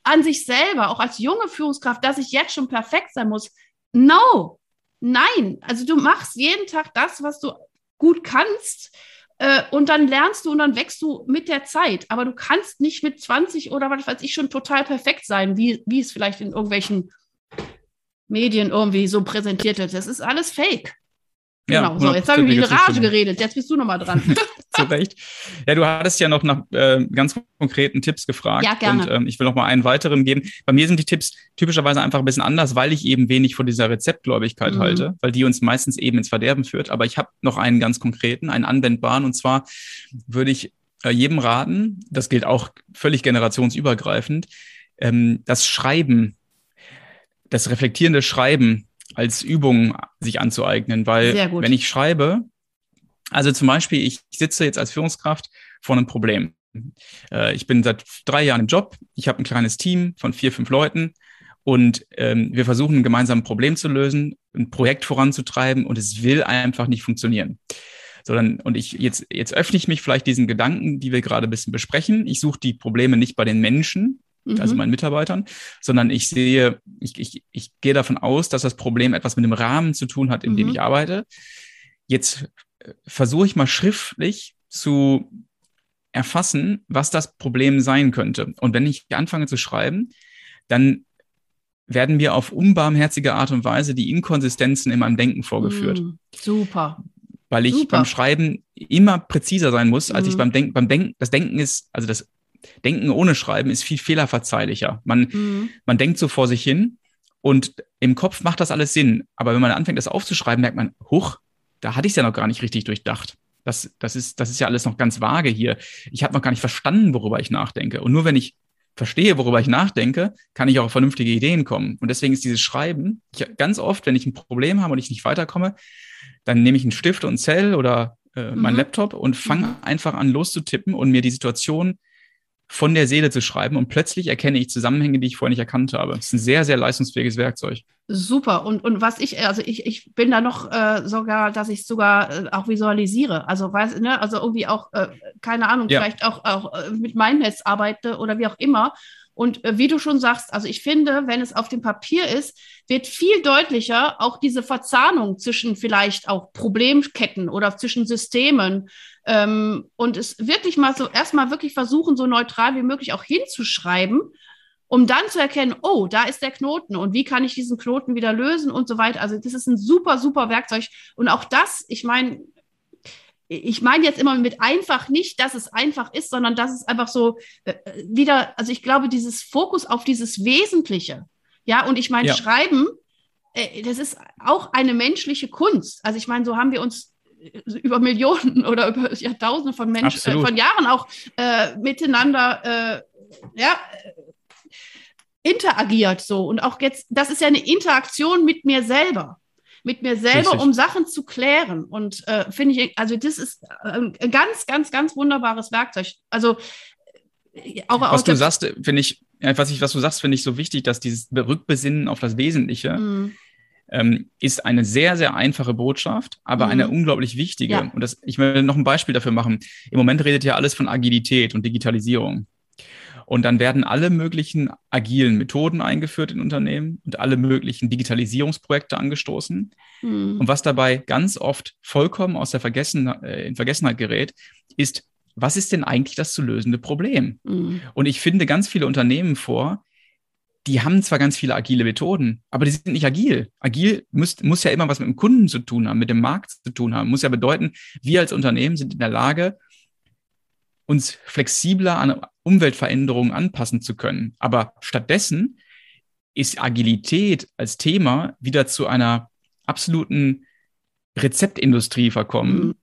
an sich selber, auch als junge Führungskraft, dass ich jetzt schon perfekt sein muss. No, Nein, also du machst jeden Tag das, was du gut kannst. Äh, und dann lernst du und dann wächst du mit der Zeit. Aber du kannst nicht mit 20 oder was weiß ich schon total perfekt sein, wie, wie es vielleicht in irgendwelchen Medien irgendwie so präsentiert wird. Das ist alles Fake. Genau, ja, so, jetzt habe ich wie Rage geredet, jetzt bist du nochmal dran. Zu Recht. Ja, du hattest ja noch nach äh, ganz konkreten Tipps gefragt. Ja, gerne. Und ähm, ich will noch mal einen weiteren geben. Bei mir sind die Tipps typischerweise einfach ein bisschen anders, weil ich eben wenig von dieser Rezeptgläubigkeit mhm. halte, weil die uns meistens eben ins Verderben führt. Aber ich habe noch einen ganz konkreten, einen anwendbaren. Und zwar würde ich äh, jedem raten, das gilt auch völlig generationsübergreifend, ähm, das Schreiben, das reflektierende Schreiben als Übung sich anzueignen, weil wenn ich schreibe, also zum Beispiel, ich sitze jetzt als Führungskraft vor einem Problem. Äh, ich bin seit drei Jahren im Job, ich habe ein kleines Team von vier, fünf Leuten und ähm, wir versuchen gemeinsam ein Problem zu lösen, ein Projekt voranzutreiben und es will einfach nicht funktionieren. Sondern, und ich jetzt, jetzt öffne ich mich vielleicht diesen Gedanken, die wir gerade ein bisschen besprechen. Ich suche die Probleme nicht bei den Menschen, mhm. also meinen Mitarbeitern, sondern ich sehe, ich, ich, ich gehe davon aus, dass das Problem etwas mit dem Rahmen zu tun hat, in mhm. dem ich arbeite. Jetzt äh, versuche ich mal schriftlich zu erfassen, was das Problem sein könnte. Und wenn ich anfange zu schreiben, dann werden mir auf unbarmherzige Art und Weise die Inkonsistenzen in meinem Denken vorgeführt. Mm, super. Weil ich super. beim Schreiben immer präziser sein muss, als mm. ich beim Denken, beim Denken, das Denken ist, also das Denken ohne Schreiben ist viel fehlerverzeihlicher. Man, mhm. man denkt so vor sich hin und im Kopf macht das alles Sinn. Aber wenn man anfängt, das aufzuschreiben, merkt man, huch, da hatte ich es ja noch gar nicht richtig durchdacht. Das, das, ist, das ist ja alles noch ganz vage hier. Ich habe noch gar nicht verstanden, worüber ich nachdenke. Und nur wenn ich verstehe, worüber ich nachdenke, kann ich auch auf vernünftige Ideen kommen. Und deswegen ist dieses Schreiben, ich, ganz oft, wenn ich ein Problem habe und ich nicht weiterkomme, dann nehme ich einen Stift und Zell oder äh, mhm. meinen Laptop und fange mhm. einfach an loszutippen und mir die Situation von der Seele zu schreiben und plötzlich erkenne ich Zusammenhänge, die ich vorher nicht erkannt habe. Das ist ein sehr, sehr leistungsfähiges Werkzeug. Super. Und, und was ich, also ich, ich bin da noch äh, sogar, dass ich sogar äh, auch visualisiere. Also weiß, ne, also irgendwie auch, äh, keine Ahnung, ja. vielleicht auch, auch äh, mit Mindmaps arbeite oder wie auch immer. Und äh, wie du schon sagst, also ich finde, wenn es auf dem Papier ist, wird viel deutlicher auch diese Verzahnung zwischen vielleicht auch Problemketten oder zwischen Systemen ähm, und es wirklich mal so erstmal wirklich versuchen, so neutral wie möglich auch hinzuschreiben, um dann zu erkennen, oh, da ist der Knoten und wie kann ich diesen Knoten wieder lösen und so weiter. Also das ist ein super, super Werkzeug. Und auch das, ich meine, ich meine jetzt immer mit einfach nicht, dass es einfach ist, sondern dass es einfach so äh, wieder, also ich glaube, dieses Fokus auf dieses Wesentliche. Ja, und ich meine, ja. Schreiben, äh, das ist auch eine menschliche Kunst. Also ich meine, so haben wir uns äh, über Millionen oder über Jahrtausende von Menschen, äh, von Jahren auch äh, miteinander, äh, ja, interagiert so. Und auch jetzt, das ist ja eine Interaktion mit mir selber mit mir selber, Richtig. um Sachen zu klären. Und äh, finde ich, also das ist ein ganz, ganz, ganz wunderbares Werkzeug. Also auch was du sagst, finde ich, was ich, was du sagst, finde ich so wichtig, dass dieses Rückbesinnen auf das Wesentliche mhm. ähm, ist eine sehr, sehr einfache Botschaft, aber mhm. eine unglaublich wichtige. Ja. Und das, ich will noch ein Beispiel dafür machen. Im Moment redet ja alles von Agilität und Digitalisierung. Und dann werden alle möglichen agilen Methoden eingeführt in Unternehmen und alle möglichen Digitalisierungsprojekte angestoßen. Mhm. Und was dabei ganz oft vollkommen aus der Vergessen, äh, in Vergessenheit gerät, ist, was ist denn eigentlich das zu lösende Problem? Mhm. Und ich finde ganz viele Unternehmen vor, die haben zwar ganz viele agile Methoden, aber die sind nicht agil. Agil muss, muss ja immer was mit dem Kunden zu tun haben, mit dem Markt zu tun haben. Muss ja bedeuten, wir als Unternehmen sind in der Lage, uns flexibler an Umweltveränderungen anpassen zu können. Aber stattdessen ist Agilität als Thema wieder zu einer absoluten Rezeptindustrie verkommen, mhm.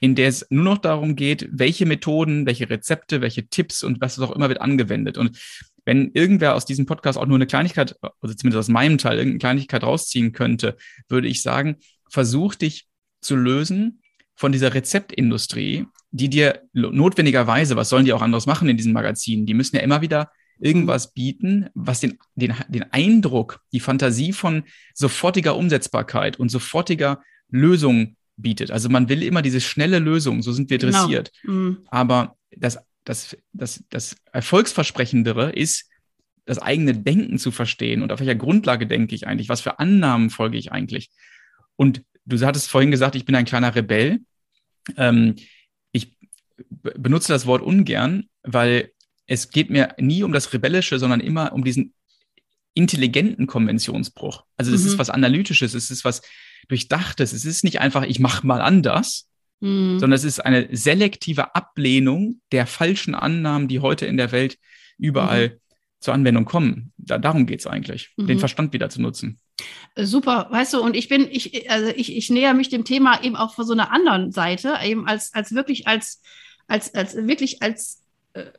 in der es nur noch darum geht, welche Methoden, welche Rezepte, welche Tipps und was auch immer wird angewendet. Und wenn irgendwer aus diesem Podcast auch nur eine Kleinigkeit, also zumindest aus meinem Teil, irgendeine Kleinigkeit rausziehen könnte, würde ich sagen, versuch dich zu lösen von dieser Rezeptindustrie, die dir notwendigerweise, was sollen die auch anderes machen in diesen Magazinen? Die müssen ja immer wieder irgendwas bieten, was den, den, den Eindruck, die Fantasie von sofortiger Umsetzbarkeit und sofortiger Lösung bietet. Also man will immer diese schnelle Lösung, so sind wir genau. dressiert. Genau. Mhm. Aber das, das, das, das Erfolgsversprechendere ist, das eigene Denken zu verstehen und auf welcher Grundlage denke ich eigentlich, was für Annahmen folge ich eigentlich. Und du hattest vorhin gesagt, ich bin ein kleiner Rebell. Ähm, benutze das Wort ungern, weil es geht mir nie um das Rebellische, sondern immer um diesen intelligenten Konventionsbruch. Also es mhm. ist was Analytisches, es ist was Durchdachtes, es ist nicht einfach, ich mache mal anders, mhm. sondern es ist eine selektive Ablehnung der falschen Annahmen, die heute in der Welt überall mhm. zur Anwendung kommen. Da, darum geht es eigentlich, den mhm. Verstand wieder zu nutzen. Super, weißt du, und ich bin, ich, also ich, ich näher mich dem Thema eben auch von so einer anderen Seite, eben als, als wirklich als, als, als wirklich als äh,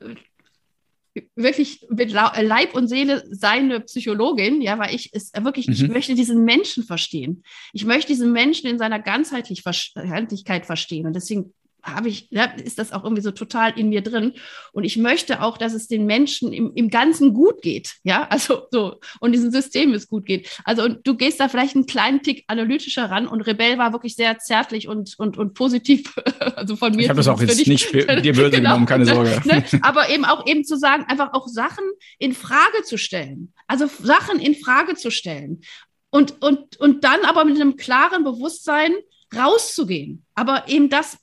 wirklich mit Leib und Seele seine Psychologin, ja, weil ich es wirklich, mhm. ich möchte diesen Menschen verstehen. Ich möchte diesen Menschen in seiner Ganzheitlichkeit verstehen. Und deswegen habe ich, ja, ist das auch irgendwie so total in mir drin. Und ich möchte auch, dass es den Menschen im, im Ganzen gut geht. Ja, also so, und diesem System es gut geht. Also, und du gehst da vielleicht einen kleinen Tick analytischer ran und Rebell war wirklich sehr zärtlich und, und, und positiv. Also von mir. Ich habe das auch jetzt ich, nicht dir böse genau, genommen, keine Sorge. Ne? Aber eben auch eben zu sagen, einfach auch Sachen in Frage zu stellen. Also Sachen in Frage zu stellen. Und, und, und dann aber mit einem klaren Bewusstsein rauszugehen. Aber eben das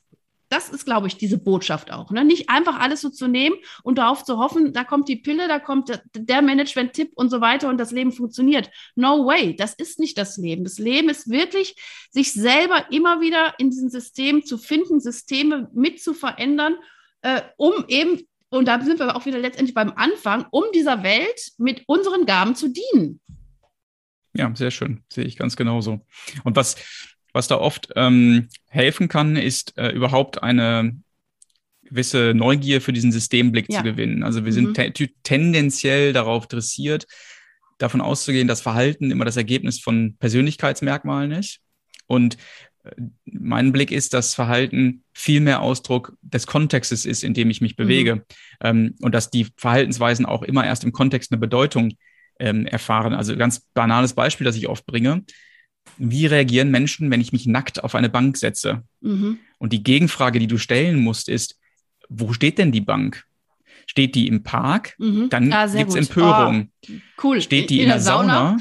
das ist, glaube ich, diese Botschaft auch. Ne? Nicht einfach alles so zu nehmen und darauf zu hoffen, da kommt die Pille, da kommt der Management-Tipp und so weiter und das Leben funktioniert. No way, das ist nicht das Leben. Das Leben ist wirklich, sich selber immer wieder in diesem System zu finden, Systeme mit zu verändern, äh, um eben, und da sind wir auch wieder letztendlich beim Anfang, um dieser Welt mit unseren Gaben zu dienen. Ja, sehr schön. Sehe ich ganz genauso. Und was, was da oft ähm, helfen kann, ist äh, überhaupt eine gewisse Neugier für diesen Systemblick ja. zu gewinnen. Also wir mhm. sind te tendenziell darauf dressiert, davon auszugehen, dass Verhalten immer das Ergebnis von Persönlichkeitsmerkmalen ist. Und äh, mein Blick ist, dass Verhalten viel mehr Ausdruck des Kontextes ist, in dem ich mich bewege. Mhm. Ähm, und dass die Verhaltensweisen auch immer erst im Kontext eine Bedeutung ähm, erfahren. Also ganz banales Beispiel, das ich oft bringe wie reagieren Menschen, wenn ich mich nackt auf eine Bank setze? Mhm. Und die Gegenfrage, die du stellen musst, ist, wo steht denn die Bank? Steht die im Park? Mhm. Dann ah, gibt es Empörung. Oh, cool. Steht die in, in der Sauna? Sauna?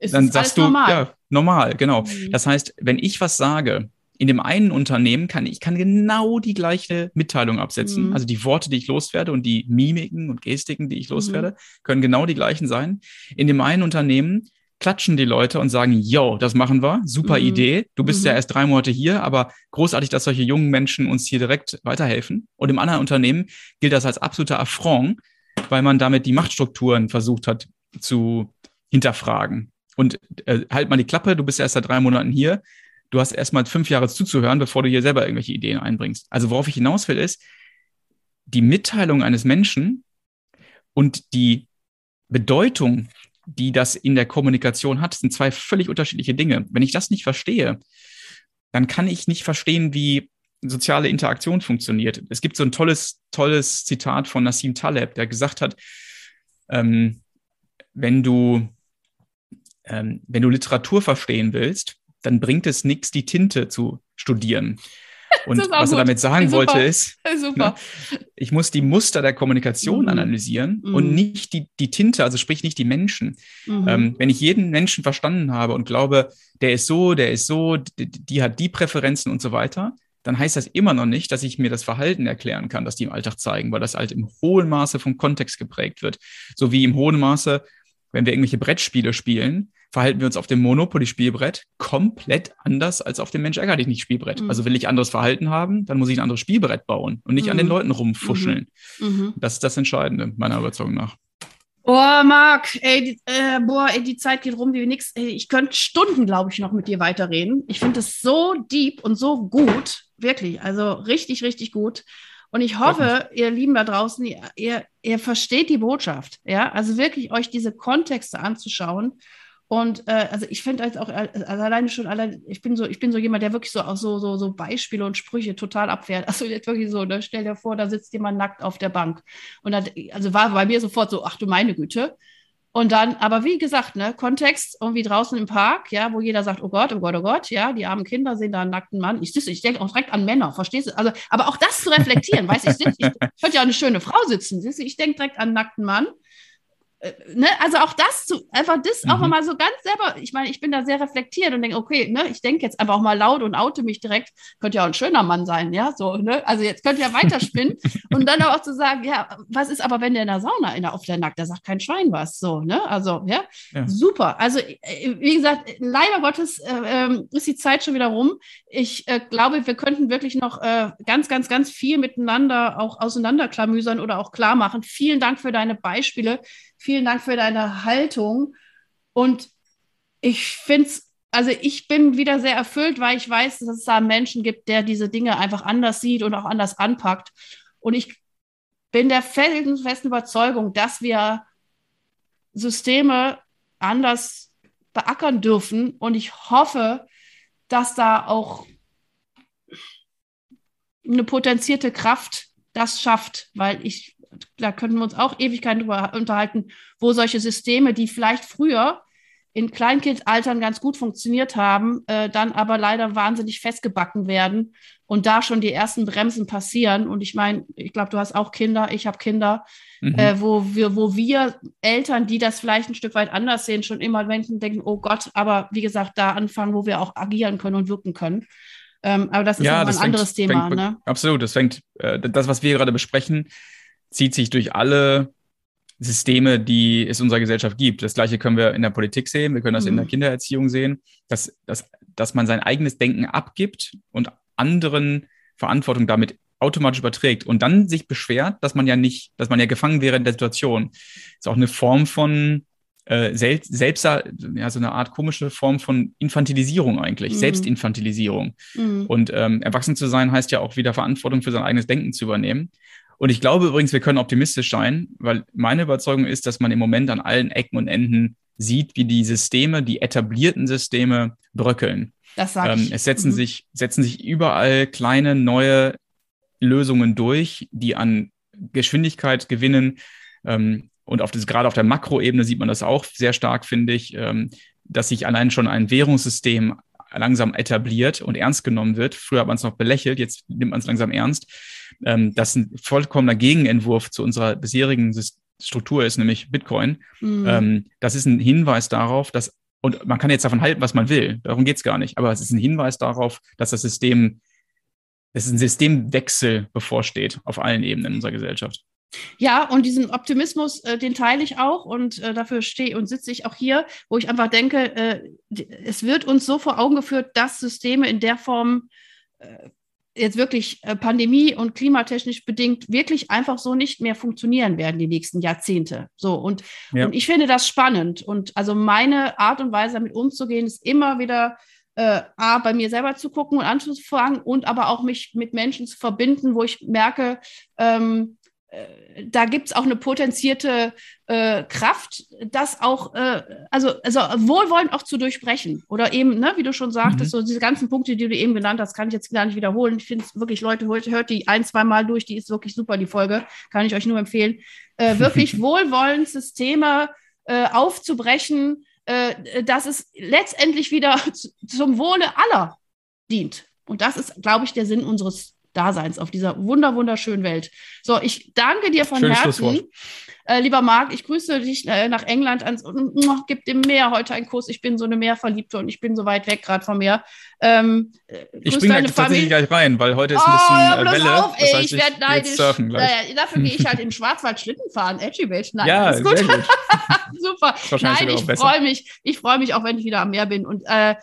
dann sagst du, normal? ja, normal, genau. Mhm. Das heißt, wenn ich was sage, in dem einen Unternehmen kann ich kann genau die gleiche Mitteilung absetzen. Mhm. Also die Worte, die ich loswerde und die Mimiken und Gestiken, die ich mhm. loswerde, können genau die gleichen sein. In dem einen Unternehmen klatschen die Leute und sagen, yo, das machen wir, super mhm. Idee. Du bist mhm. ja erst drei Monate hier, aber großartig, dass solche jungen Menschen uns hier direkt weiterhelfen. Und im anderen Unternehmen gilt das als absoluter Affront, weil man damit die Machtstrukturen versucht hat zu hinterfragen. Und äh, halt mal die Klappe, du bist erst seit drei Monaten hier. Du hast erst mal fünf Jahre zuzuhören, bevor du hier selber irgendwelche Ideen einbringst. Also worauf ich hinaus will, ist, die Mitteilung eines Menschen und die Bedeutung, die das in der Kommunikation hat, sind zwei völlig unterschiedliche Dinge. Wenn ich das nicht verstehe, dann kann ich nicht verstehen, wie soziale Interaktion funktioniert. Es gibt so ein tolles, tolles Zitat von Nassim Taleb, der gesagt hat, ähm, wenn du, ähm, wenn du Literatur verstehen willst, dann bringt es nichts, die Tinte zu studieren. Und was er damit sagen Super. wollte ist, ne, ich muss die Muster der Kommunikation mhm. analysieren mhm. und nicht die, die Tinte, also sprich nicht die Menschen. Mhm. Ähm, wenn ich jeden Menschen verstanden habe und glaube, der ist so, der ist so, die, die, hat die Präferenzen und so weiter, dann heißt das immer noch nicht, dass ich mir das Verhalten erklären kann, das die im Alltag zeigen, weil das halt im hohen Maße vom Kontext geprägt wird. So wie im hohen Maße, wenn wir irgendwelche Brettspiele spielen, verhalten wir uns auf dem Monopoly-Spielbrett komplett anders als auf dem Mensch ärger dich nicht Spielbrett. Mhm. Also will ich anderes Verhalten haben, dann muss ich ein anderes Spielbrett bauen und nicht mhm. an den mhm. Leuten rumfuscheln. Mhm. mhm. Das ist das Entscheidende, meiner Überzeugung nach. Boah, Marc, ey, die, äh, boah, ey, die Zeit geht rum wie nix. Ey, ich könnte Stunden, glaube ich, noch mit dir weiterreden. Ich finde es so deep und so gut, wirklich, also richtig, richtig gut. Und ich hoffe, ihr Lieben da draußen, ihr, ihr, ihr versteht die Botschaft, ja, also wirklich euch diese Kontexte anzuschauen und äh, also ich finde jetzt auch also alleine schon allein, ich bin so, ich bin so jemand, der wirklich so auch so, so, so Beispiele und Sprüche total abwehrt. Also jetzt wirklich so, ne, stell dir vor, da sitzt jemand nackt auf der Bank. Und dann, also war bei mir sofort so, ach du meine Güte. Und dann, aber wie gesagt, ne, Kontext irgendwie draußen im Park, ja, wo jeder sagt, oh Gott, oh Gott, oh Gott, ja, die armen Kinder sehen da einen nackten Mann. Ich, ich denke auch direkt an Männer, verstehst du? Also, aber auch das zu reflektieren, weißt du, ich, ich, ich könnte ja eine schöne Frau sitzen, siehst du, ich denke direkt an einen nackten Mann ne, also auch das zu, einfach das mhm. auch mal so ganz selber, ich meine, ich bin da sehr reflektiert und denke, okay, ne, ich denke jetzt einfach auch mal laut und oute mich direkt, könnte ja auch ein schöner Mann sein, ja, so, ne, also jetzt könnt ihr ja weiterspinnen und dann auch zu sagen, ja, was ist aber, wenn der in der Sauna in der, auf der Nackt, da sagt kein Schwein was, so, ne, also, ja, ja. super, also, äh, wie gesagt, leider Gottes äh, ähm, ist die Zeit schon wieder rum, ich äh, glaube, wir könnten wirklich noch äh, ganz, ganz, ganz viel miteinander auch auseinanderklamüsern oder auch klar machen. Vielen Dank für deine Beispiele. Vielen Dank für deine Haltung. Und ich finde es, also ich bin wieder sehr erfüllt, weil ich weiß, dass es da Menschen gibt, der diese Dinge einfach anders sieht und auch anders anpackt. Und ich bin der felsenfesten Überzeugung, dass wir Systeme anders beackern dürfen. Und ich hoffe, dass da auch eine potenzierte Kraft das schafft, weil ich, da könnten wir uns auch Ewigkeiten drüber unterhalten, wo solche Systeme, die vielleicht früher in Kleinkindaltern ganz gut funktioniert haben, äh, dann aber leider wahnsinnig festgebacken werden und da schon die ersten Bremsen passieren. Und ich meine, ich glaube, du hast auch Kinder, ich habe Kinder, mhm. äh, wo, wir, wo wir Eltern, die das vielleicht ein Stück weit anders sehen, schon immer denken, oh Gott, aber wie gesagt, da anfangen, wo wir auch agieren können und wirken können. Ähm, aber das ist ja, das ein fängt, anderes Thema. Fängt, ne? Absolut, das fängt, äh, das, was wir gerade besprechen, zieht sich durch alle Systeme, die es in unserer Gesellschaft gibt. Das Gleiche können wir in der Politik sehen, wir können das mhm. in der mhm. Kindererziehung sehen, dass, dass, dass man sein eigenes Denken abgibt und anderen Verantwortung damit automatisch überträgt und dann sich beschwert, dass man ja nicht, dass man ja gefangen wäre in der Situation. Das ist auch eine Form von äh, selbst, selbst ja, so eine Art komische Form von Infantilisierung eigentlich, mhm. Selbstinfantilisierung. Mhm. Und ähm, erwachsen zu sein heißt ja auch wieder Verantwortung für sein eigenes Denken zu übernehmen. Und ich glaube übrigens, wir können optimistisch sein, weil meine Überzeugung ist, dass man im Moment an allen Ecken und Enden sieht, wie die Systeme, die etablierten Systeme bröckeln. Das sage ähm, Es setzen, mhm. sich, setzen sich überall kleine neue Lösungen durch, die an Geschwindigkeit gewinnen. Ähm, und auf das, gerade auf der Makroebene sieht man das auch sehr stark, finde ich, ähm, dass sich allein schon ein Währungssystem langsam etabliert und ernst genommen wird. Früher hat man es noch belächelt, jetzt nimmt man es langsam ernst. Ähm, das ein vollkommener Gegenentwurf zu unserer bisherigen Struktur ist, nämlich Bitcoin. Mhm. Ähm, das ist ein Hinweis darauf, dass, und man kann jetzt davon halten, was man will, darum geht es gar nicht, aber es ist ein Hinweis darauf, dass das System, dass ein Systemwechsel bevorsteht auf allen Ebenen unserer Gesellschaft. Ja, und diesen Optimismus, äh, den teile ich auch und äh, dafür stehe und sitze ich auch hier, wo ich einfach denke, äh, es wird uns so vor Augen geführt, dass Systeme in der Form äh, jetzt wirklich äh, pandemie- und klimatechnisch bedingt wirklich einfach so nicht mehr funktionieren werden die nächsten Jahrzehnte. So und, ja. und ich finde das spannend. Und also meine Art und Weise, damit umzugehen, ist immer wieder äh, A, bei mir selber zu gucken und anzufangen und aber auch mich mit Menschen zu verbinden, wo ich merke, ähm, äh, da gibt es auch eine potenzierte äh, Kraft, das auch, äh, also, also wohlwollend auch zu durchbrechen. Oder eben, ne, wie du schon sagtest, mhm. so diese ganzen Punkte, die du eben genannt hast, kann ich jetzt gar nicht wiederholen. Ich finde es wirklich, Leute, hört die ein, zwei Mal durch, die ist wirklich super, die Folge, kann ich euch nur empfehlen. Äh, wirklich wohlwollend Systeme äh, aufzubrechen, äh, dass es letztendlich wieder zum Wohle aller dient. Und das ist, glaube ich, der Sinn unseres Daseins auf dieser wunder wunderschönen Welt. So, ich danke dir von Schönes Herzen. Äh, lieber Marc, ich grüße dich äh, nach England ans oh, gib dem Meer heute einen Kuss. Ich bin so eine Meerverliebte und ich bin so weit weg gerade vom Meer. Ähm, äh, ich bringe da tatsächlich gleich rein, weil heute ist ein bisschen oh, äh, Welle. Auf, ey, das heißt, ich werde neidisch. Surfen gleich. dafür gehe ich halt in Schwarzwald Schlitten fahren. Edgy Beach. Nein, ja, ist gut. gut. Super. Nein, ich freue mich. Ich freue mich auch, wenn ich wieder am Meer bin. Und äh,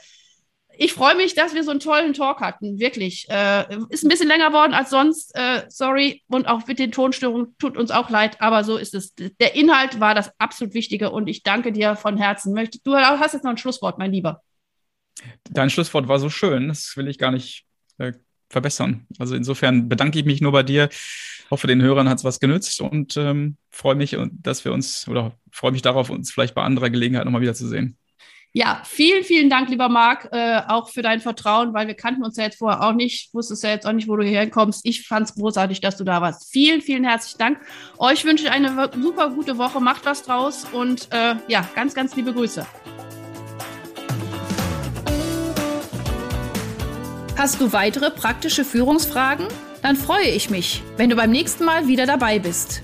ich freue mich, dass wir so einen tollen Talk hatten, wirklich. Äh, ist ein bisschen länger geworden als sonst, äh, sorry. Und auch mit den Tonstörungen tut uns auch leid, aber so ist es. Der Inhalt war das absolut Wichtige und ich danke dir von Herzen. du hast jetzt noch ein Schlusswort, mein Lieber. Dein Schlusswort war so schön, das will ich gar nicht äh, verbessern. Also insofern bedanke ich mich nur bei dir. Hoffe, den Hörern hat es was genützt und ähm, freue mich, dass wir uns oder freue mich darauf, uns vielleicht bei anderer Gelegenheit nochmal wiederzusehen. Ja, vielen, vielen Dank, lieber Marc, äh, auch für dein Vertrauen, weil wir kannten uns ja jetzt vorher auch nicht, wusstest ja jetzt auch nicht, wo du hierher kommst. Ich fand es großartig, dass du da warst. Vielen, vielen herzlichen Dank. Euch wünsche ich eine super gute Woche. Macht was draus und äh, ja, ganz, ganz liebe Grüße. Hast du weitere praktische Führungsfragen? Dann freue ich mich, wenn du beim nächsten Mal wieder dabei bist.